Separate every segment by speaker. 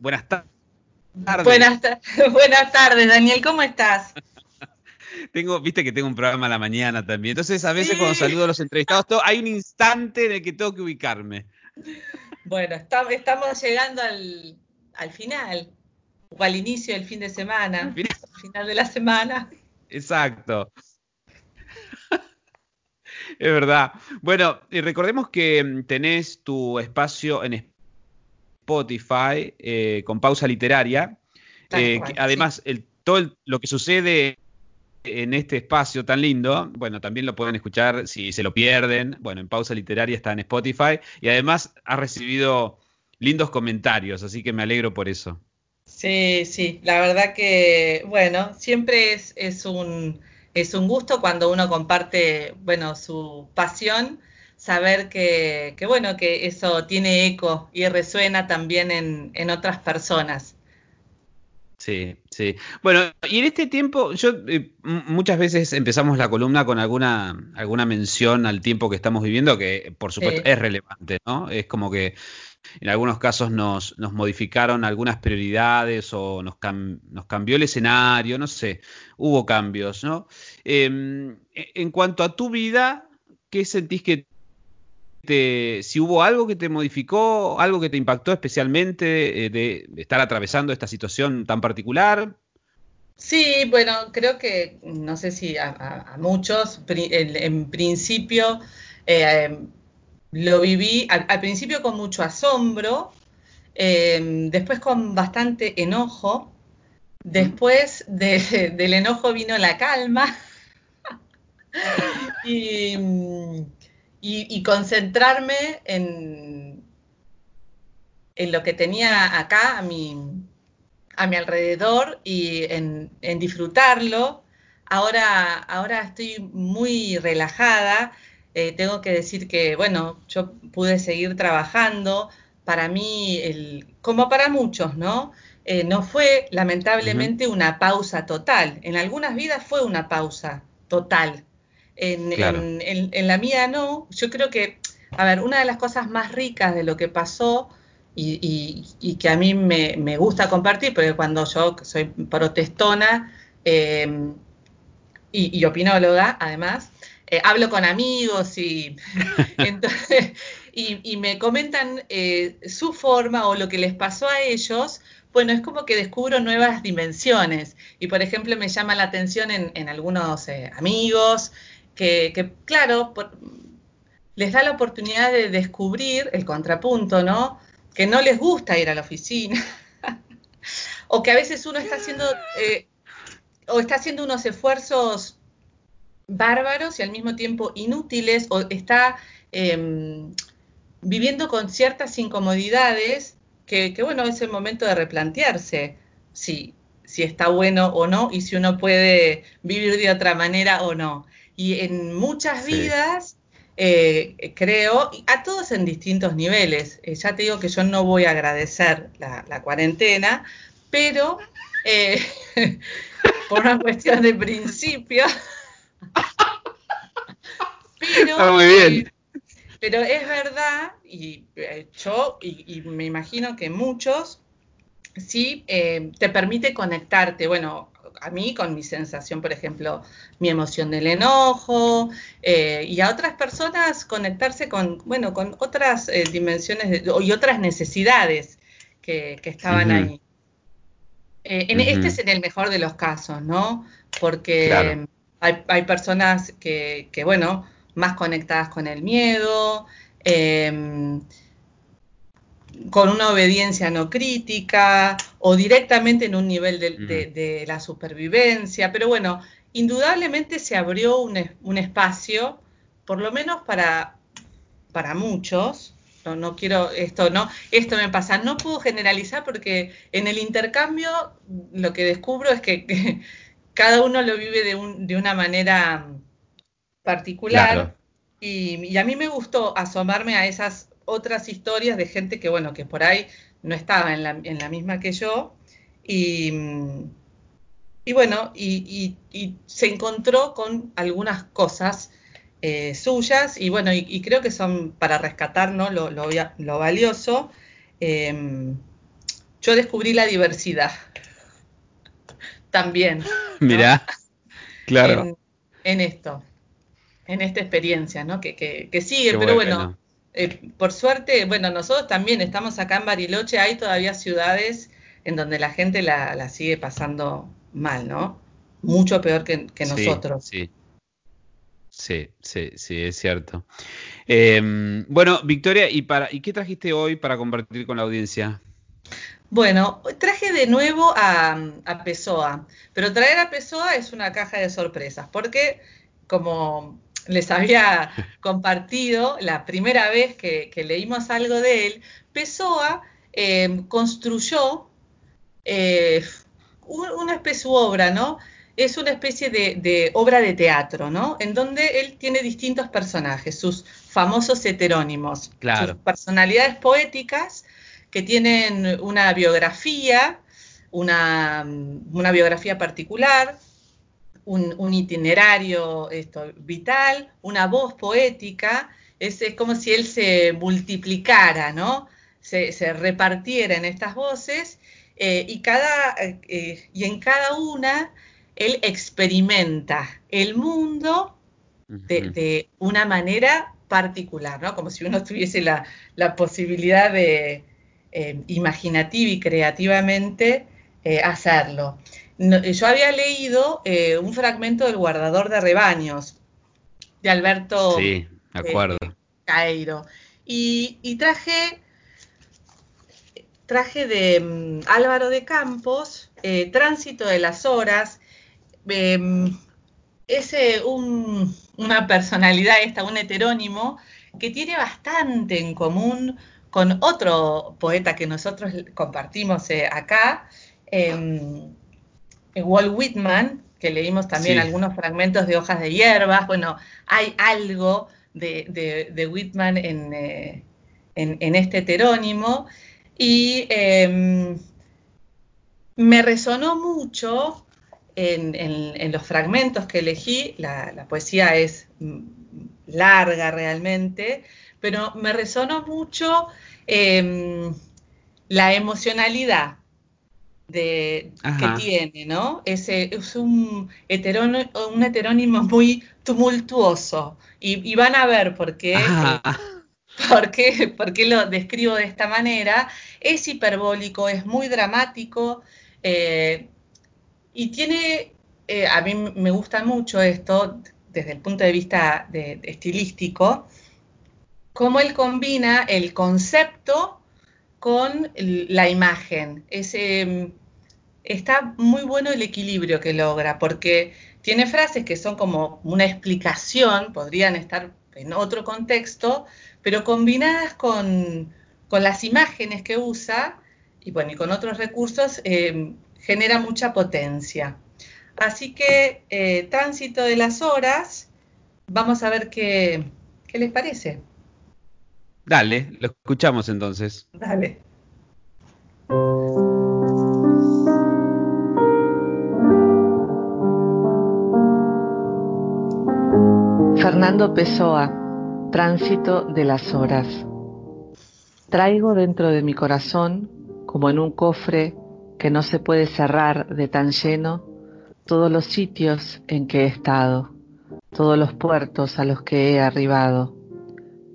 Speaker 1: buenas tardes.
Speaker 2: Buenas, buenas tardes, Daniel, ¿cómo estás?
Speaker 1: Tengo, viste que tengo un programa a la mañana también. Entonces, a veces cuando saludo a los entrevistados, hay un instante en el que tengo que ubicarme.
Speaker 2: Bueno, estamos llegando al, final, o al inicio del fin de semana, al final de la semana.
Speaker 1: Exacto. Es verdad. Bueno, y recordemos que mm, tenés tu espacio en Spotify eh, con pausa literaria. Eh, además, todo lo que sucede en este espacio tan lindo, bueno, también lo pueden escuchar si se lo pierden. Bueno, en pausa literaria está en Spotify y además ha recibido lindos comentarios, así que me alegro por eso.
Speaker 2: Sí, sí, la verdad que, bueno, siempre es, es un es un gusto cuando uno comparte, bueno, su pasión, saber que, bueno, que eso tiene eco y resuena también en, otras personas.
Speaker 1: Sí, sí. Bueno, y en este tiempo, yo eh, muchas veces empezamos la columna con alguna, alguna mención al tiempo que estamos viviendo, que por supuesto es relevante, ¿no? Es como que en algunos casos nos, nos modificaron algunas prioridades o nos, nos, cambió el escenario, no sé, hubo cambios, ¿no? Em, e, en cuanto a tu vida, ¿qué sentís que te, si hubo algo que te modificó, algo que te impactó especialmente eh, de, estar atravesando esta situación tan particular?
Speaker 2: Sí, bueno, creo que, no sé si a, muchos, en, principio, eh, lo viví al, principio con mucho asombro, em, después con bastante enojo, después del enojo vino la calma y, concentrarme en, en lo que tenía acá a mi, a mi alrededor y en, en disfrutarlo. Ahora, ahora estoy muy relajada eh, tengo que decir que, bueno, yo pude seguir trabajando. Para mí, el, como para muchos, ¿no? Eh, no fue lamentablemente una pausa total. En algunas vidas fue una pausa total. En, la mía no. Yo creo que, a ver, una de las cosas más ricas de lo que pasó y, que a mí me, gusta compartir, porque cuando yo soy protestona eh, y opinóloga, además, eh, hablo con amigos y, y, me comentan eh, su forma o lo que les pasó a ellos, bueno, es como que descubro nuevas dimensiones. Y por ejemplo, me llama la atención en, algunos eh, amigos que, claro, les da la oportunidad de descubrir el contrapunto, ¿no? Que no les gusta ir a la oficina. o que a veces uno está haciendo, o está haciendo unos esfuerzos bárbaros y al mismo tiempo inútiles o está em, viviendo con ciertas incomodidades que, bueno, es el momento de replantearse si, si está bueno o no y si uno puede vivir de otra manera o no. Y en muchas vidas, eh, creo, a todos en distintos niveles, eh, ya te digo que yo no voy a agradecer la, cuarentena, pero eh, por una cuestión de principio, pero, muy bien. Pero es verdad, y eh, yo, y, me imagino que muchos, sí, eh, te permite conectarte, bueno, a mí con mi sensación, por ejemplo, mi emoción del enojo, eh, y a otras personas conectarse con, bueno, con otras dimensiones y otras necesidades que, estaban ahí. en, Este es en el mejor de los casos, ¿no? Porque hay, personas que, bueno, más conectadas con el miedo, em, con una obediencia no crítica o directamente en un nivel de, la supervivencia. Pero bueno, indudablemente se abrió un, espacio, por lo menos para, para muchos. No, no, quiero esto, no, esto me pasa. No puedo generalizar porque en el intercambio lo que descubro es que cada uno lo vive de, una manera particular. Y, a mí me gustó asomarme a esas otras historias de gente que, bueno, que por ahí no estaba en la, misma que yo. Y, bueno, y, se encontró con algunas cosas eh, suyas y bueno, y, creo que son para rescatar ¿no? lo, valioso. Em, yo descubrí la diversidad. También.
Speaker 1: Mirá, claro.
Speaker 2: En, esto, en esta experiencia, ¿no? Que, que, sigue, pero bueno, eh, por suerte, bueno, nosotros también estamos acá en Bariloche, hay todavía ciudades en donde la gente la, sigue pasando mal, ¿no? Mucho peor que, nosotros.
Speaker 1: Sí, sí, sí, sí, es cierto. Em, bueno, Victoria, ¿y, para, ¿y qué trajiste hoy para compartir con la audiencia?
Speaker 2: Bueno, traje de nuevo a, a Pessoa, pero traer a Pessoa es una caja de sorpresas, porque como les había compartido la primera vez que, leímos algo de él, Pessoa em, construyó eh, una especie de obra, ¿no? Es una especie de, obra de teatro, ¿no? En donde él tiene distintos personajes, sus famosos heterónimos, sus personalidades poéticas que tienen una biografía, una, biografía particular, un, itinerario esto, vital, una voz poética, es, como si él se multiplicara, ¿no? Se, se repartiera en estas voces eh, y, cada, eh, y en cada una él experimenta el mundo de, una manera particular, ¿no? Como si uno tuviese la, posibilidad de eh, imaginativa y creativamente hacerlo. Yo había leído un fragmento del Guardador de Rebaños de Alberto
Speaker 1: sí, acuerdo.
Speaker 2: Cairo y, y traje traje de mm, Álvaro de Campos, eh, Tránsito de las Horas. Em, es una personalidad esta, un heterónimo, que tiene bastante en común con otro poeta que nosotros compartimos eh, acá, em, Walt Whitman, que leímos también algunos fragmentos de Hojas de Hierbas. Bueno, hay algo de, Whitman eh, en, en, este heterónimo. Y em, me resonó mucho en, los fragmentos que elegí, la, poesía es mm, larga realmente, pero me resonó mucho em, la emocionalidad que tiene, ¿no? Es, es un, un heterónimo muy tumultuoso y, van a ver por qué. ¿Por qué? lo describo de esta manera? Es hiperbólico, es muy dramático eh, y tiene, eh, a mí me gusta mucho esto desde el punto de vista estilístico, cómo él combina el concepto con la imagen. Está muy bueno el equilibrio que logra, porque tiene frases que son como una explicación, podrían estar en otro contexto, pero combinadas con, las imágenes que usa y bueno, y con otros recursos, eh, genera mucha potencia. Así que eh, tránsito de las horas, vamos a ver qué, qué les parece.
Speaker 1: Dale, lo escuchamos entonces.
Speaker 2: Dale.
Speaker 3: Fernando Pessoa Tránsito de las horas. Traigo dentro de mi corazón, como en un cofre que no se puede cerrar de tan lleno, todos los sitios en que he estado, todos los puertos a los que he arribado,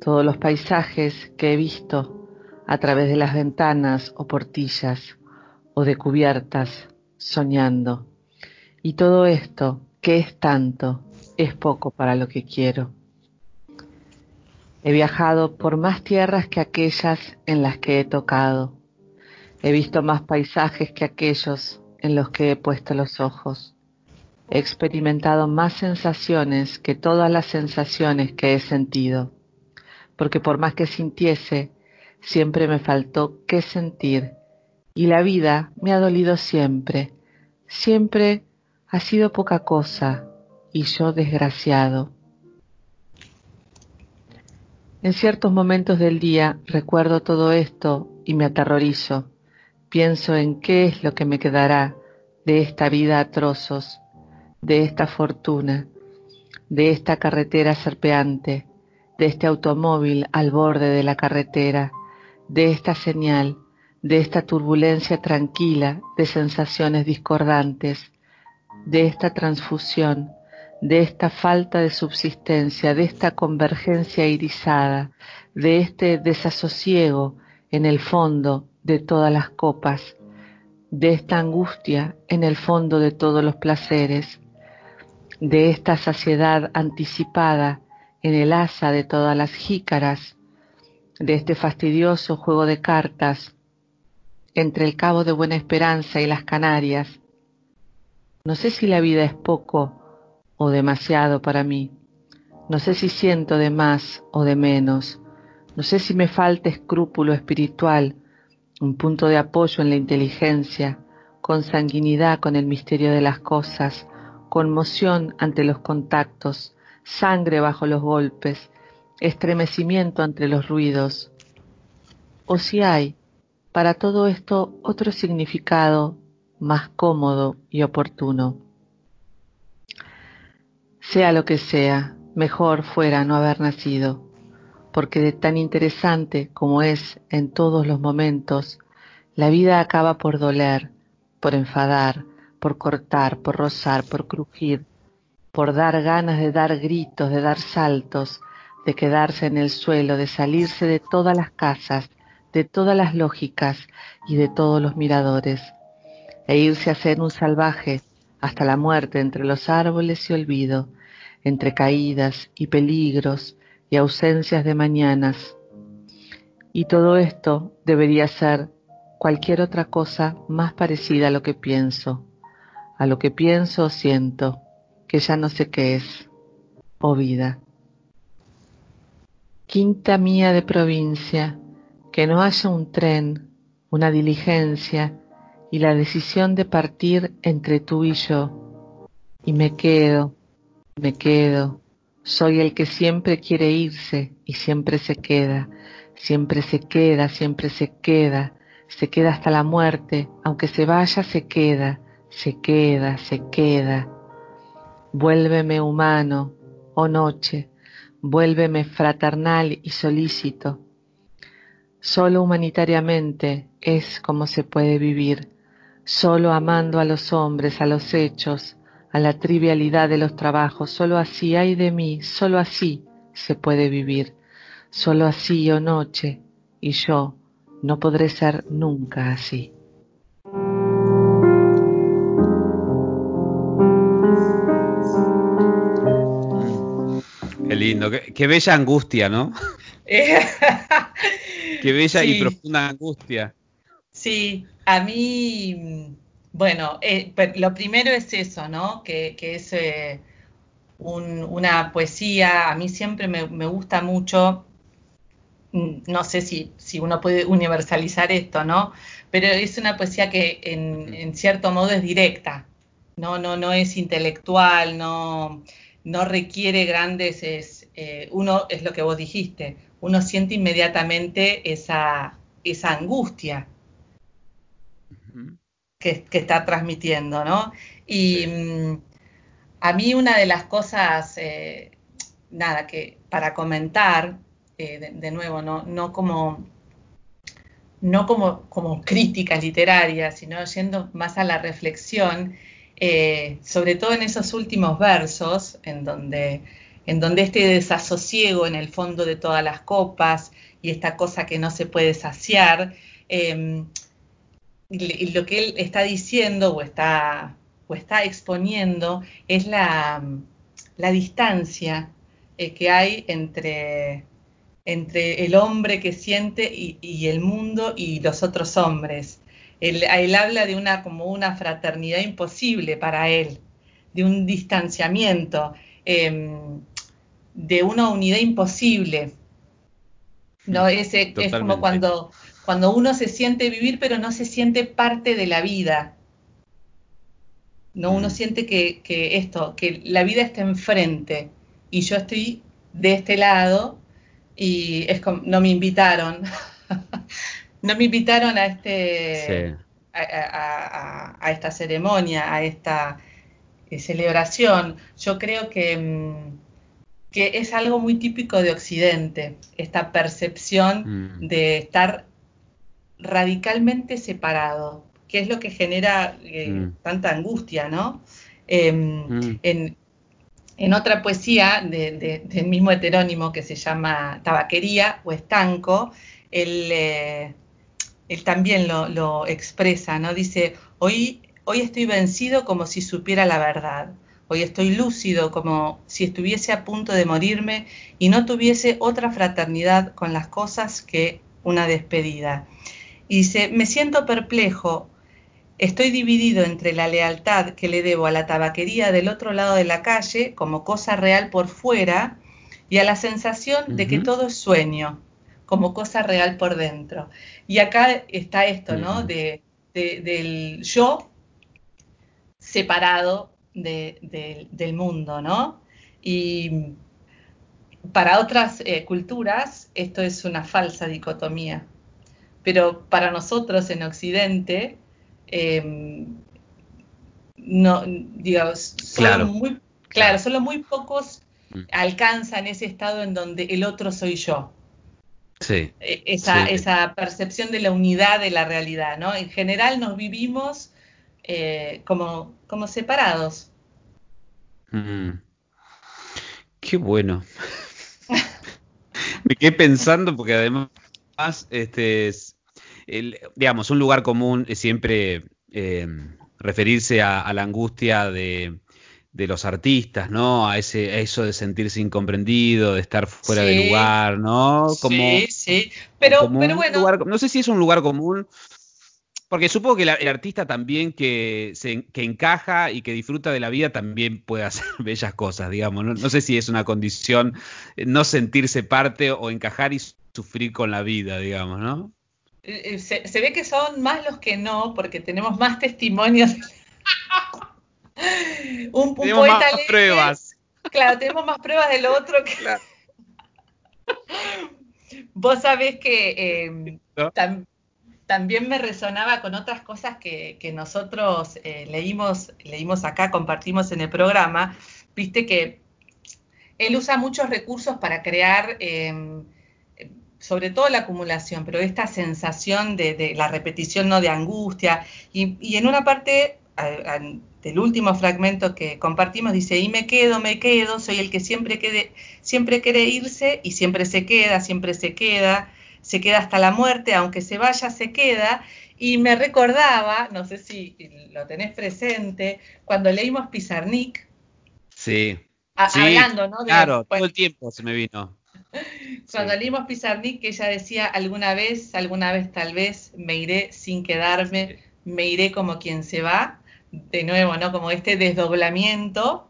Speaker 3: todos los paisajes que he visto a través de las ventanas o portillas o de cubiertas, soñando. Y todo esto, que es tanto, es poco para lo que quiero. He viajado por más tierras que aquellas en las que he tocado. He visto más paisajes que aquellos en los que he puesto los ojos. He experimentado más sensaciones que todas las sensaciones que he sentido, porque por más que sintiese, siempre me faltó qué sentir, y la vida me ha dolido siempre, siempre ha sido poca cosa, y yo desgraciado. En ciertos momentos del día recuerdo todo esto y me aterrorizo. Pienso en qué es lo que me quedará de esta vida a trozos, de esta fortuna, de esta carretera serpeante, de este automóvil al borde de la carretera, de esta señal, de esta turbulencia tranquila de sensaciones discordantes, de esta transfusión, de esta falta de subsistencia, de esta convergencia irisada, de este desasosiego en el fondo de todas las copas, de esta angustia en el fondo de todos los placeres, de esta saciedad anticipada en el asa de todas las jícaras, de este fastidioso juego de cartas entre el Cabo de Buena Esperanza y las Canarias. No sé si la vida es poco o demasiado para mí. No sé si siento de más o de menos. No sé si me falta escrúpulo espiritual, un punto de apoyo en la inteligencia, consanguinidad con el misterio de las cosas, conmoción ante los contactos, sangre bajo los golpes, estremecimiento ante los ruidos. O si hay, para todo esto, otro significado más cómodo y oportuno. Sea lo que sea, mejor fuera no haber nacido, porque de tan interesante como es en todos los momentos, la vida acaba por doler, por enfadar, por cortar, por rozar, por crujir, por dar ganas de dar gritos, de dar saltos, de quedarse en el suelo, de salirse de todas las casas, de todas las lógicas y de todos los miradores, e irse a ser un salvaje hasta la muerte entre los árboles y olvido, entre caídas y peligros y ausencias de mañanas. Y todo esto debería ser cualquier otra cosa más parecida a lo que pienso, a lo que pienso o siento, que ya no sé qué es, o oh vida. Quinta mía de provincia, que no haya un tren, una diligencia, y la decisión de partir entre tú y yo. Y me quedo, me quedo. Soy el que siempre quiere irse y siempre se queda, siempre se queda, siempre se queda, se queda hasta la muerte, aunque se vaya, se queda, se queda, se queda. Vuélveme humano, oh noche, vuélveme fraternal y solícito. Solo humanitariamente es como se puede vivir. Solo amando a los hombres, a los hechos, a la trivialidad de los trabajos, solo así hay de mí, solo así se puede vivir, solo así o oh noche, y yo no podré ser nunca así.
Speaker 1: Qué lindo, qué, bella angustia, ¿no? qué bella y profunda angustia.
Speaker 2: Sí, a mí, bueno, eh, lo primero es eso, ¿no? Que, es eh, una poesía, a mí siempre me, gusta mucho, mm, no sé si, uno puede universalizar esto, ¿no? Pero es una poesía que en, cierto modo es directa, ¿no? No, no es intelectual, no, no requiere grandes, es, eh, uno es lo que vos dijiste, uno siente inmediatamente esa angustia que, está transmitiendo, ¿no? Y mm, a mí una de las cosas, eh, nada, que para comentar, eh, de, nuevo, no, no como no como, como crítica literaria, sino yendo más a la reflexión, eh, sobre todo en esos últimos versos, en donde, en donde este desasosiego en el fondo de todas las copas y esta cosa que no se puede saciar, y lo que él está diciendo o está, o está exponiendo es la, distancia eh, que hay entre, entre el hombre que siente y, el mundo y los otros hombres. Él, habla de una como una fraternidad imposible para él, de un distanciamiento, em, de una unidad imposible. ¿no? es como cuando cuando uno se siente vivir pero no se siente parte de la vida. No, uno mm. siente que, esto, que la vida está enfrente y yo estoy de este lado y es como, no me invitaron, no me invitaron a este, a, esta ceremonia, a esta eh, celebración. Yo creo que, mm, que es algo muy típico de Occidente, esta percepción mm. de estar radicalmente separado, que es lo que genera eh, mm. tanta angustia, ¿no? Em, mm. en, otra poesía del mismo heterónimo que se llama Tabaquería o Estanco, él, eh, también lo, expresa, ¿no? Dice, hoy, hoy estoy vencido como si supiera la verdad. Hoy estoy lúcido como si estuviese a punto de morirme y no tuviese otra fraternidad con las cosas que una despedida. Y dice, me siento perplejo, estoy dividido entre la lealtad que le debo a la tabaquería del otro lado de la calle como cosa real por fuera y a la sensación de que todo es sueño como cosa real por dentro. Y acá está esto, ¿no? de, del yo separado del mundo, ¿no? Y para otras eh, culturas esto es una falsa dicotomía, pero para nosotros en Occidente, em, no, digamos, solo muy, claro, solo muy pocos mm. alcanzan ese estado en donde el otro soy yo. Sí, e, esa, esa percepción de la unidad de la realidad, ¿no? En general nos vivimos eh, como, como separados.
Speaker 1: Mm. Qué bueno. Me quedé pensando porque además, este es, digamos, un lugar común es siempre eh, referirse a, la angustia de, los artistas, ¿no? A ese, eso de sentirse incomprendido, de estar fuera de lugar, ¿no?
Speaker 2: Como, sí, sí. Pero, pero bueno.
Speaker 1: no sé si es un lugar común porque supongo que el artista también que, se, que encaja y que disfruta de la vida también puede hacer bellas cosas, digamos. No, sé si es una condición eh, no sentirse parte o encajar y sufrir con la vida, digamos, ¿no?
Speaker 2: Eh, eh, se, ve que son más los que no, porque tenemos más testimonios.
Speaker 1: un, tenemos más pruebas.
Speaker 2: Claro, tenemos más pruebas del otro que. Vos sabés que también me resonaba con otras cosas que, nosotros eh, leímos, leímos acá, compartimos en el programa. Viste que él usa muchos recursos para crear, em, sobre todo la acumulación, pero esta sensación de, la repetición, no de angustia. Y, en una parte del último fragmento que compartimos dice, y me quedo, me quedo, soy el que siempre, quede, siempre quiere irse y siempre se queda, siempre se queda se queda hasta la muerte, aunque se vaya, se queda. Y me recordaba, no sé si lo tenés presente, cuando leímos Pizarnik.
Speaker 1: Sí.
Speaker 2: hablando, ¿no?
Speaker 1: claro, todo el tiempo se me vino.
Speaker 2: Cuando leímos Pizarnik, que ella decía, alguna vez, alguna vez tal vez, me iré sin quedarme, me iré como quien se va. De nuevo, ¿no? Como este desdoblamiento.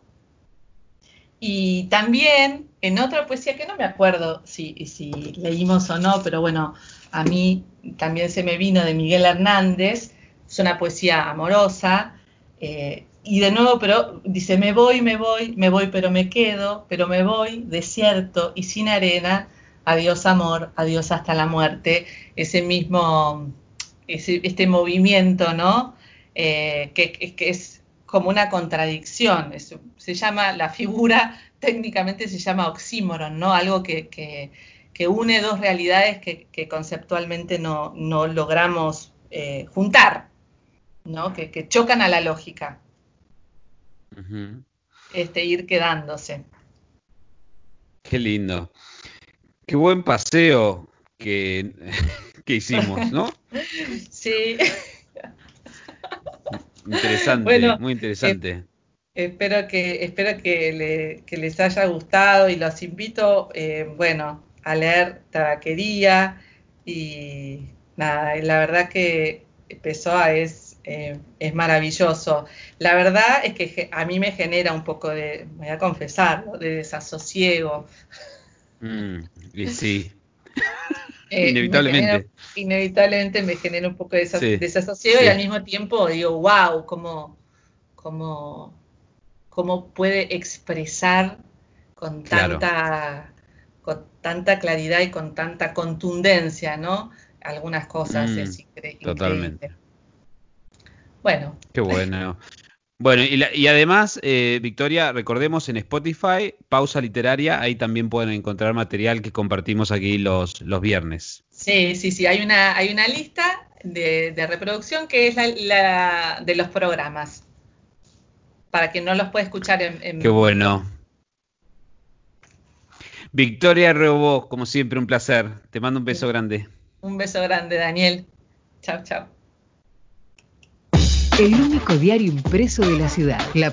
Speaker 2: Y también en otra poesía que no me acuerdo si, si leímos o no, pero bueno, a mí también se me vino de Miguel Hernández, es una poesía amorosa, eh, y de nuevo, pero dice, me voy, me voy, me voy, pero me quedo, pero me voy, desierto y sin arena, adiós amor, adiós hasta la muerte, ese mismo, ese, este movimiento, ¿no? Eh, que, es como una contradicción, se llama la figura técnicamente se llama oxímoron, ¿no? Algo que, une dos realidades que, conceptualmente no, logramos eh, juntar, ¿no? Que, chocan a la lógica. Este, ir quedándose.
Speaker 1: Qué lindo. Qué buen paseo que, que hicimos, ¿no?
Speaker 2: sí.
Speaker 1: Interesante, muy interesante. Eh,
Speaker 2: Espero que, espero que, les haya gustado y los invito, eh, bueno, a leer Tabaquería y nada, la verdad que Pessoa es, eh, es maravilloso. La verdad es que a mí me genera un poco de, voy a confesar, de desasosiego.
Speaker 1: Mm, y sí. Eh, inevitablemente.
Speaker 2: inevitablemente me genera un poco de desasosiego y al mismo tiempo digo, wow, como, como cómo puede expresar con tanta, con tanta claridad y con tanta contundencia, ¿no? Algunas cosas mm, es increíble. Totalmente. Bueno.
Speaker 1: Qué bueno. Bueno, y, además, eh, Victoria, recordemos en Spotify, Pausa Literaria, ahí también pueden encontrar material que compartimos aquí los, los viernes.
Speaker 2: Sí, sí, sí, hay una, hay una lista de, reproducción que es la, de los programas. Para que no los pueda escuchar en, en...
Speaker 1: Qué bueno. Victoria Robó, como siempre, un placer. Te mando un beso grande.
Speaker 2: Un beso grande, Daniel. Chao, chao.
Speaker 4: El único diario impreso de la ciudad. La